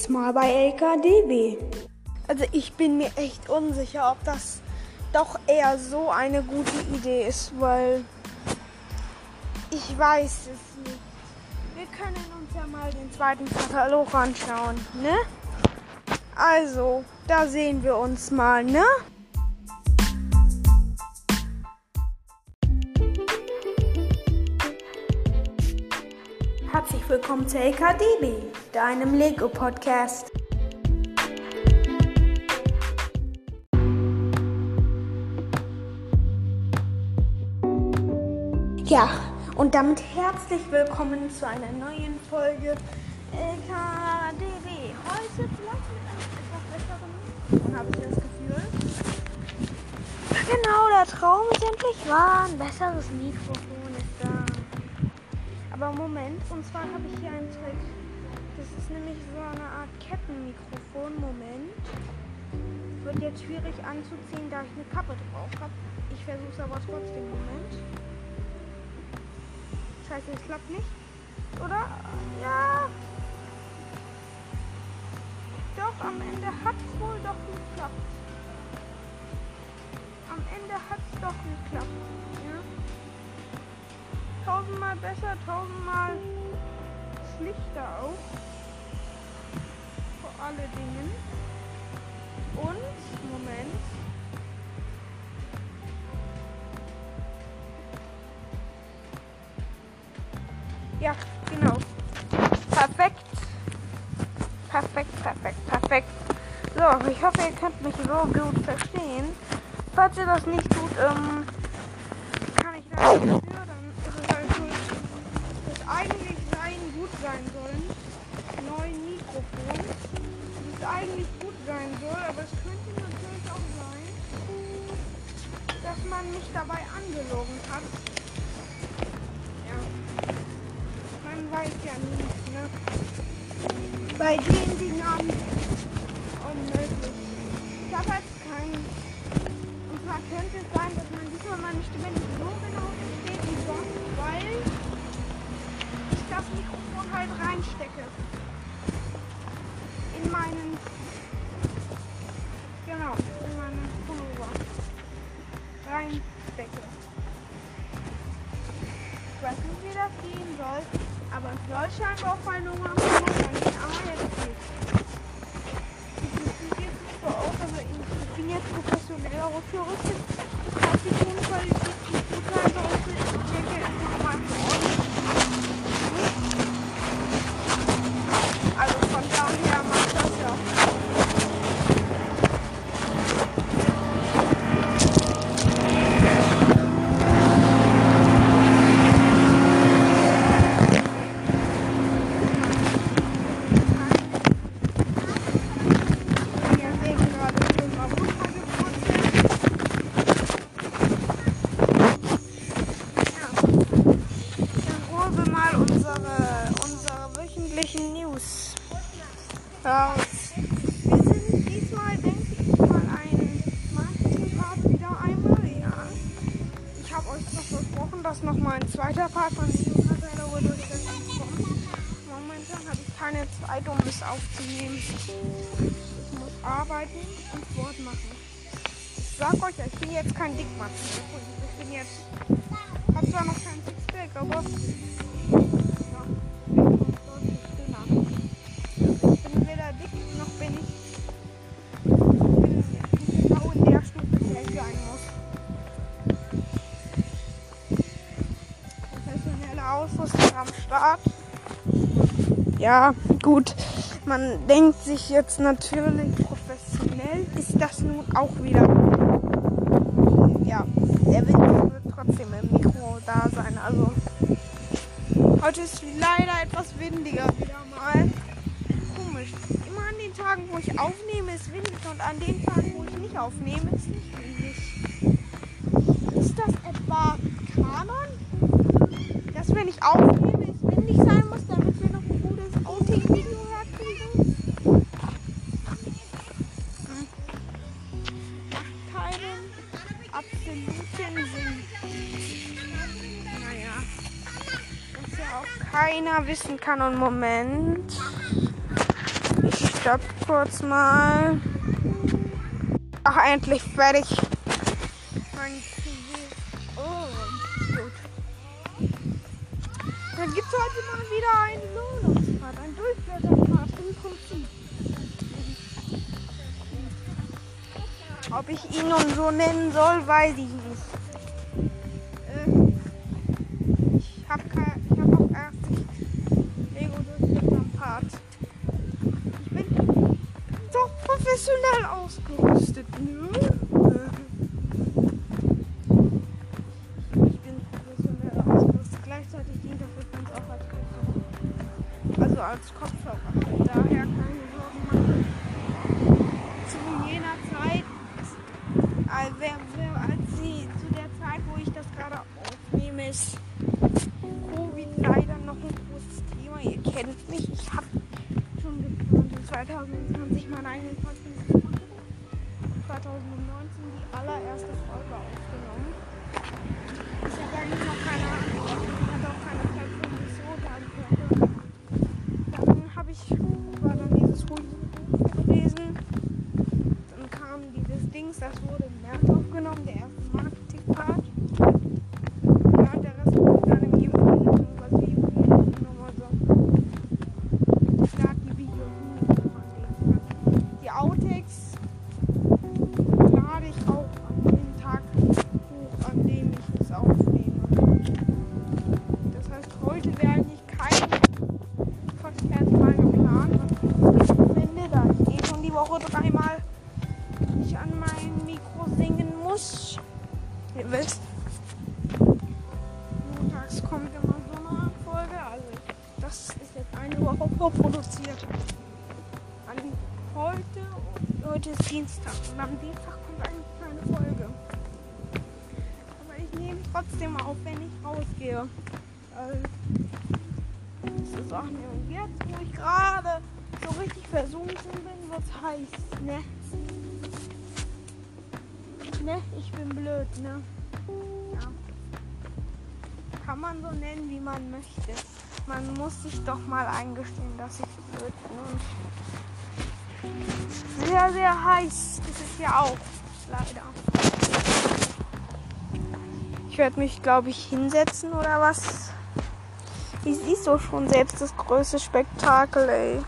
Diesmal bei LKDB. Also ich bin mir echt unsicher, ob das doch eher so eine gute Idee ist, weil ich weiß es nicht. Wir können uns ja mal den zweiten Katalog anschauen, ne? Also, da sehen wir uns mal, ne? Willkommen zu LKDB, deinem Lego-Podcast. Ja, und damit herzlich willkommen zu einer neuen Folge LKDB. Heute vielleicht mit einem etwas besseren, habe ich das Gefühl. Genau, der Traum ist endlich wahr. Ein besseres Mikrofon. Aber Moment, und zwar habe ich hier einen Trick. Das ist nämlich so eine Art Kettenmikrofon. Moment. Wird jetzt schwierig anzuziehen, da ich eine Kappe drauf habe. Ich versuche es aber trotzdem. Moment. Scheiße, es klappt nicht. Oder? Ja. Doch, am Ende hat es wohl doch geklappt. Am Ende hat es doch geklappt. Tausendmal besser, tausendmal schlichter auch. Vor alle Dingen. Und, Moment. Ja, genau. Perfekt. Perfekt, perfekt, perfekt. So, ich hoffe, ihr könnt mich so gut verstehen. Falls ihr das nicht tut, ähm, sein soll, aber es könnte natürlich auch sein, dass man mich dabei angelogen hat. Ja. Man weiß ja nie, ne? Bei den Dingern unmöglich. Ich habe halt keinen. Und zwar könnte es sein, dass man diesmal meine Stimme nicht so genau versteht wie sonst, weil ich das Mikrofon halt reinstecke. In meinen. Meinen Pullover. Reinstecke. Ich weiß nicht, wie das gehen soll, aber es soll scheinbar auf meinen Nummer sein. Ah, jetzt geht's. Das sieht jetzt nicht so aus, aber ich ich bin jetzt professionell ausgerüstet. Ich habe die Tonqualität nicht gut sein sollte. Ich denke, es ist mal für euch. Also von daher macht das ja. Wir sehen gerade schon mal runtergewurzelt. Ja. Dann holen wir mal unsere, unsere wöchentlichen News raus. Wir sind diesmal, denke ich mal, ein Marketing-Part wieder einmal. Ja. Ich habe euch noch versprochen, dass noch mal ein zweiter Part von News-Kataloge durchsetzen kommt. Momentan habe ich keine Zeit, um es aufzunehmen. Ich muss arbeiten und Sport machen. Ich sag euch, ich bin jetzt kein Dickmann. Ich bin jetzt. Hab zwar noch kein Sixpack, aber. Ausrüstung am Start. Ja, gut. Man denkt sich jetzt natürlich professionell. Ist das nun auch wieder. Ja, der Wind wird trotzdem im Mikro da sein. Also. Heute ist leider etwas windiger wieder mal. Komisch. Immer an den Tagen, wo ich aufnehme, ist windig und an den Tagen, wo ich nicht aufnehme, ist nicht windig. Ist das etwa Kanon? Dass wenn ich aufnehme, es windig sein muss, damit wir noch ein gutes Outing-Video herkriegen? Macht keinen absoluten Sinn. Naja. Was ja auch keiner wissen kann und Moment. Ich stopp kurz mal. Ach, endlich fertig. Wieder einen Lohnungspart, ein Durchblätterpart im Prinzip. Ob ich ihn nun so nennen soll, weiß ich nicht. dat wurde ein opgenomen, aufgenommen, heute, heute ist Dienstag und am Dienstag kommt eigentlich keine Folge. Aber ich nehme trotzdem auf, wenn ich rausgehe. Das ist auch nicht. Und jetzt, wo ich gerade so richtig versunken bin, wird heiß, ne? Ne? Ich bin blöd, ne? Ja. Kann man so nennen, wie man möchte. Man muss sich doch mal eingestehen, dass ich blöd bin. Und sehr, sehr heiß ist es ja auch. Leider. Ich werde mich, glaube ich, hinsetzen oder was. Ich siehst doch schon selbst das größte Spektakel, ey.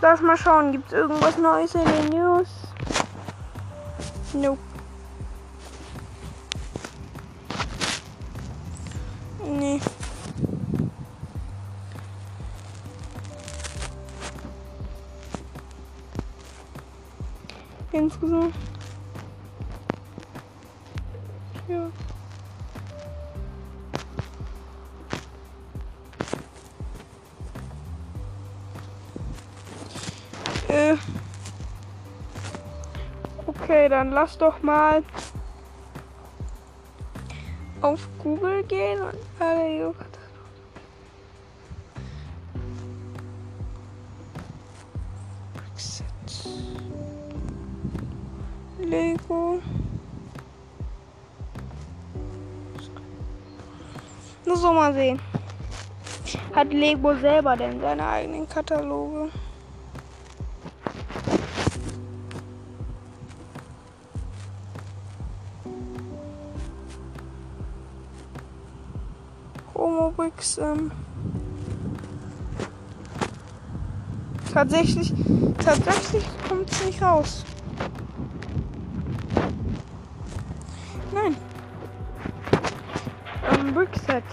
Lass mal schauen, gibt es irgendwas Neues in den News? Nope. Nee. Insgesamt. Ja. Äh. Okay, dann lass doch mal auf Google gehen und alle Brexit. Lego. Nur so mal sehen. Hat Lego selber denn seine eigenen Kataloge? Homobricks. Ähm, tatsächlich, tatsächlich kommt es nicht raus. Ähm, Brickset.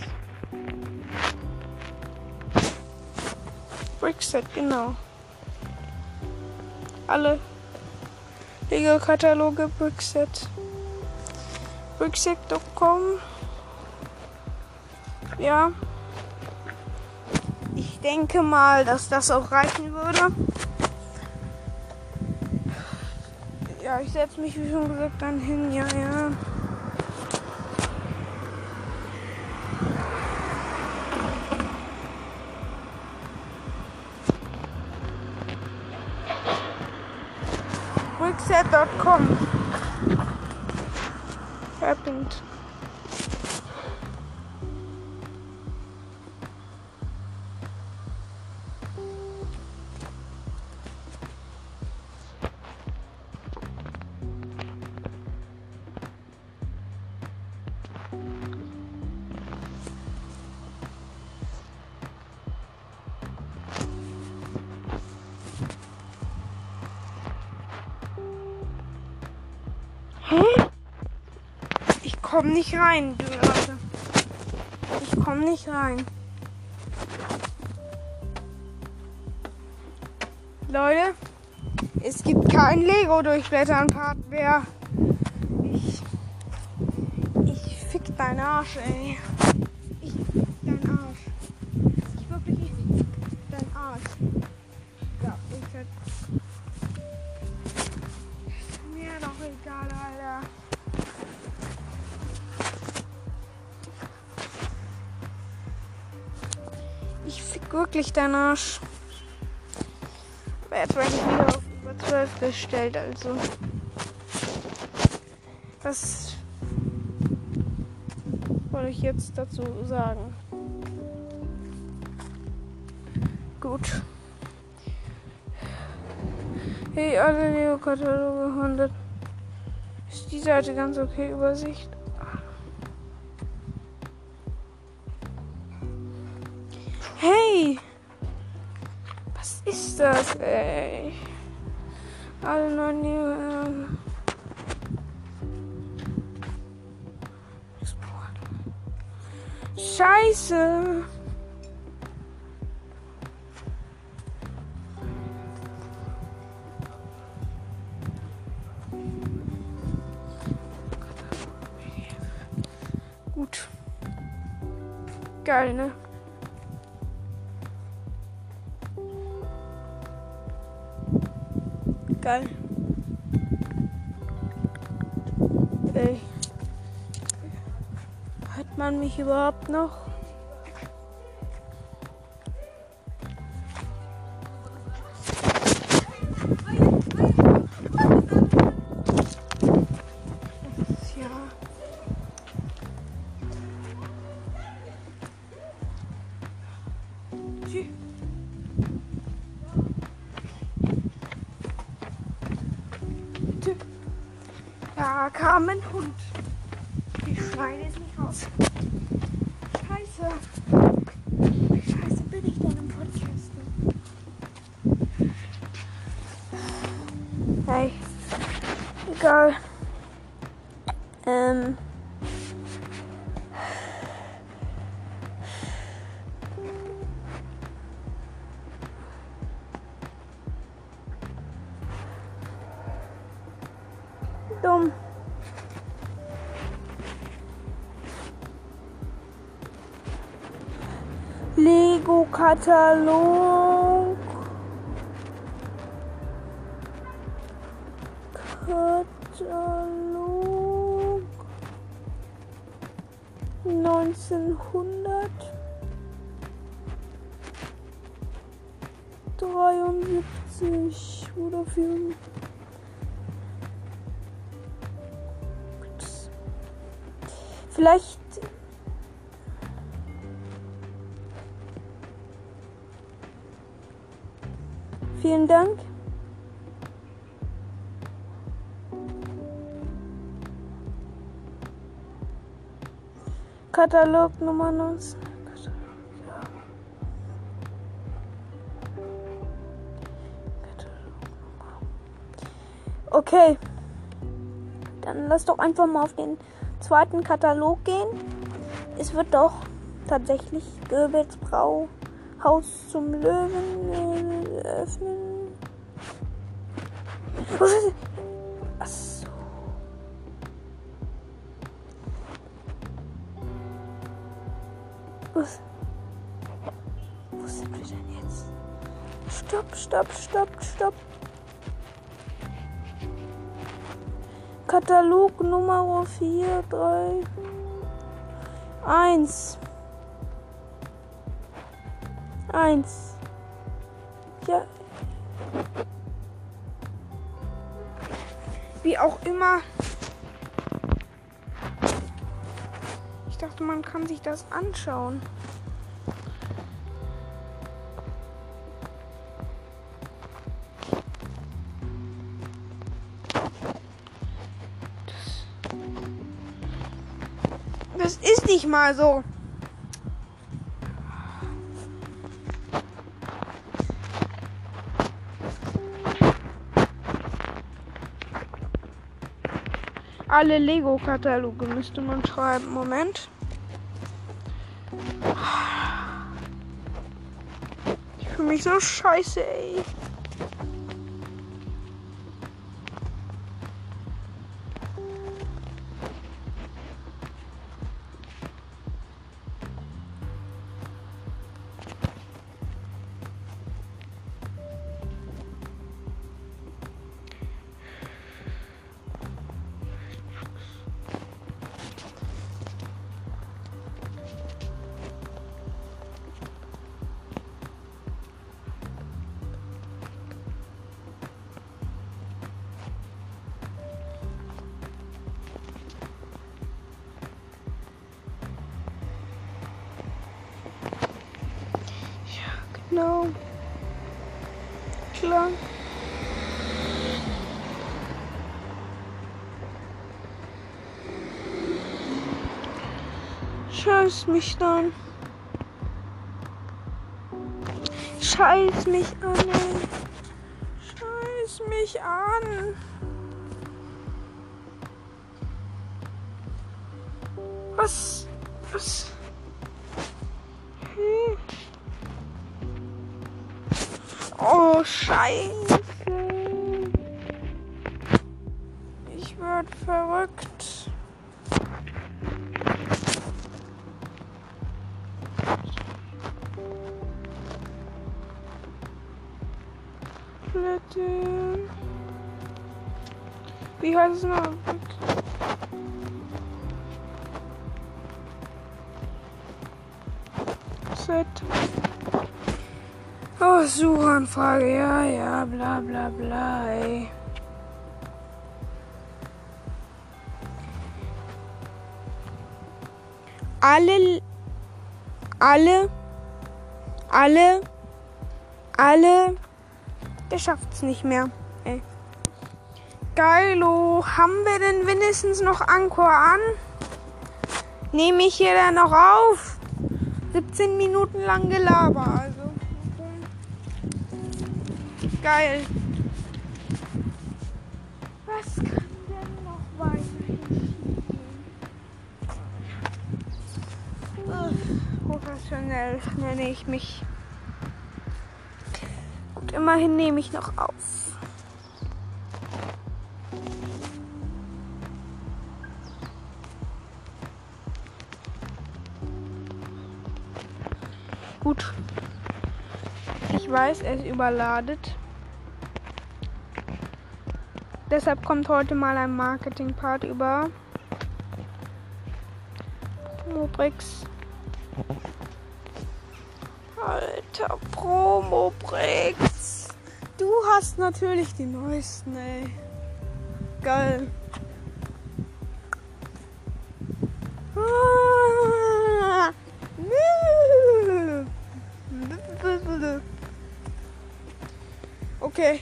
Brickset, genau. Alle Lego-Kataloge Brickset. Brickset.com ja. Ich denke mal, dass das auch reichen würde. Ja, ich setze mich, wie schon gesagt, dann hin. Ja, ja. Brickset.com Happened. Ich komm nicht rein, Leute. Ich komm nicht rein. Leute, es gibt kein Lego durchblättern Part mehr. Ich. Ich fick deinen Arsch, ey. Ich fick deinen Arsch. Ich wirklich ich fick deinen Arsch. Ja, ich. Ist mir doch egal, Alter. Fick wirklich deinen Arsch. Aber jetzt werde ich wieder auf über 12 gestellt, also. Was soll ich jetzt dazu sagen? Gut. Hey, alle Leo-Kataloge 100. Ist die Seite ganz okay? Übersicht. Hey! Was ist das, ey? Alle neuen Leo. Scheiße! Gut. Geil, ne? Ey. Hört man mich überhaupt noch? Egal. Ähm. Dumm. Lego-Katalog. 1900. 73 oder 4. Vielleicht Vielen Dank. Katalog Nummer 19. Okay. Dann lass doch einfach mal auf den zweiten Katalog gehen. Es wird doch tatsächlich Goebbels Brauhaus zum Löwen äh, öffnen. Stopp, stopp, stopp. Katalog Nummer 4, 3, 1. 1. Ja. Wie auch immer. Ich dachte, man kann sich das anschauen. Mal so. alle Lego-Kataloge müsste man schreiben. Moment. Ich fühle mich so scheiße, ey. Scheiß mich dann. Scheiß mich an. Scheiß mich an. Was? Was? Hm. Oh, Scheiße. Bitte. Wie heißt es noch? Set. Oh, Suchanfrage, ja, ja, bla bla bla, ey. Alle, alle, alle, alle, der schafft's nicht mehr, ey. Geilo, haben wir denn wenigstens noch Ankor an? Nehme ich hier dann noch auf? 17 Minuten lang Gelaber, also. Geil. Was kann denn noch weiterhin schiefgehen? Professionell nenne ich mich. Gut, immerhin nehme ich noch auf. Gut. Ich weiß, er ist überladet. Deshalb kommt heute mal ein Marketing-Part über Promobrix. Alter, Promobrix. Du hast natürlich die neuesten, ey. Geil. Ah. Okay.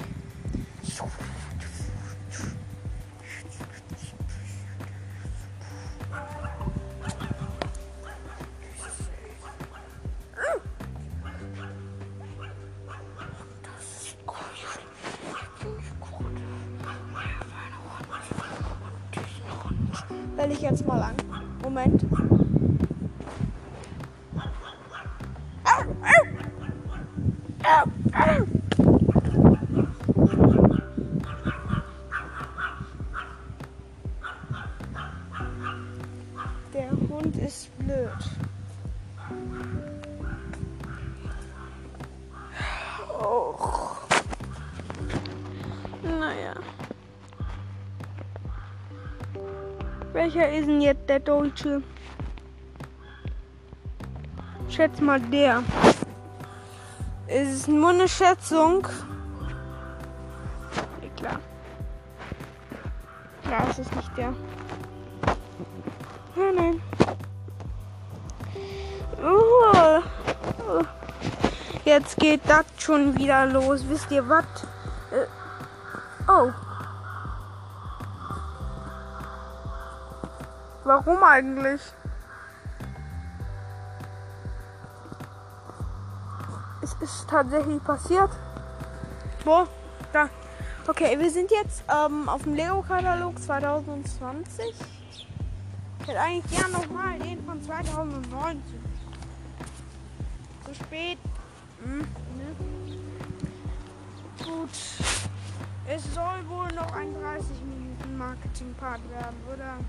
Moment. Au, au. Au, au. Welcher ist denn jetzt der Deutsche? Schätz mal der. Es ist nur eine Schätzung. Ja, klar. Klar, es ist nicht der. Nein, nein. Uh. Jetzt geht das schon wieder los. Wisst ihr was? Äh, oh. Warum eigentlich? Es ist tatsächlich passiert. Wo? Da. Okay, wir sind jetzt ähm, auf dem Lego-Katalog 2020. Ich hätte eigentlich gern nochmal den von 2019. Zu spät. Hm, ne? Gut. Es soll wohl noch ein 30 Minuten Marketing-Part werden, oder?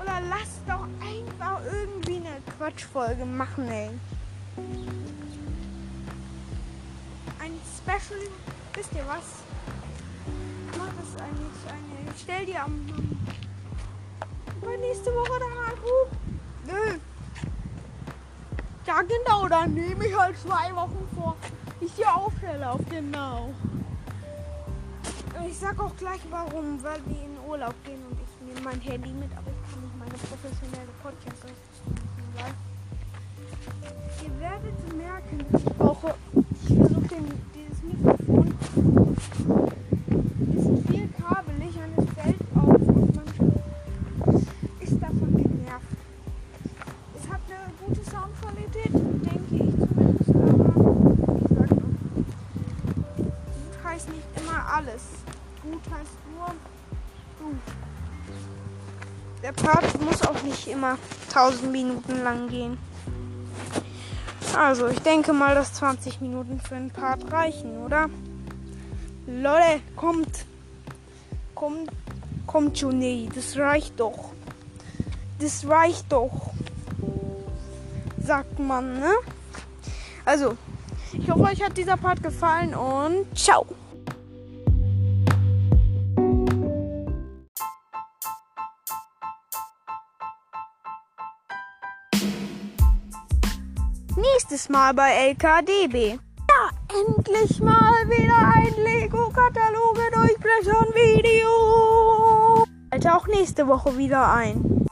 Oder lass doch einfach irgendwie eine Quatschfolge machen, ey. Ein Special, wisst ihr was? Mach das eigentlich eine. Ich stell dir am. Bei nächste Woche dann anruf. Nö. Ja, genau, dann nehme ich halt zwei Wochen vor. Ich die aufstelle auf genau. Ich sag auch gleich warum, weil wir in Urlaub gehen und ich nehme mein Handy mit, aber meine professionelle podcast machen. Ihr werdet merken, ich brauche, ich versuche dieses 1000 Minuten lang gehen. Also, ich denke mal, dass 20 Minuten für einen Part reichen, oder? Leute, kommt. Kommt. Kommt schon, nee, das reicht doch. Das reicht doch. Sagt man, ne? Also, ich hoffe, euch hat dieser Part gefallen und ciao. Mal bei LKDB. Ja, endlich mal wieder ein Lego-Kataloge durchblättern Video. Halte auch nächste Woche wieder ein.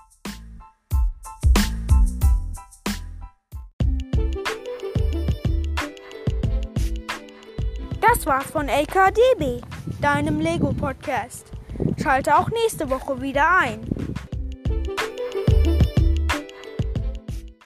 Das war's von LKDB, deinem Lego-Podcast. Schalte auch nächste Woche wieder ein.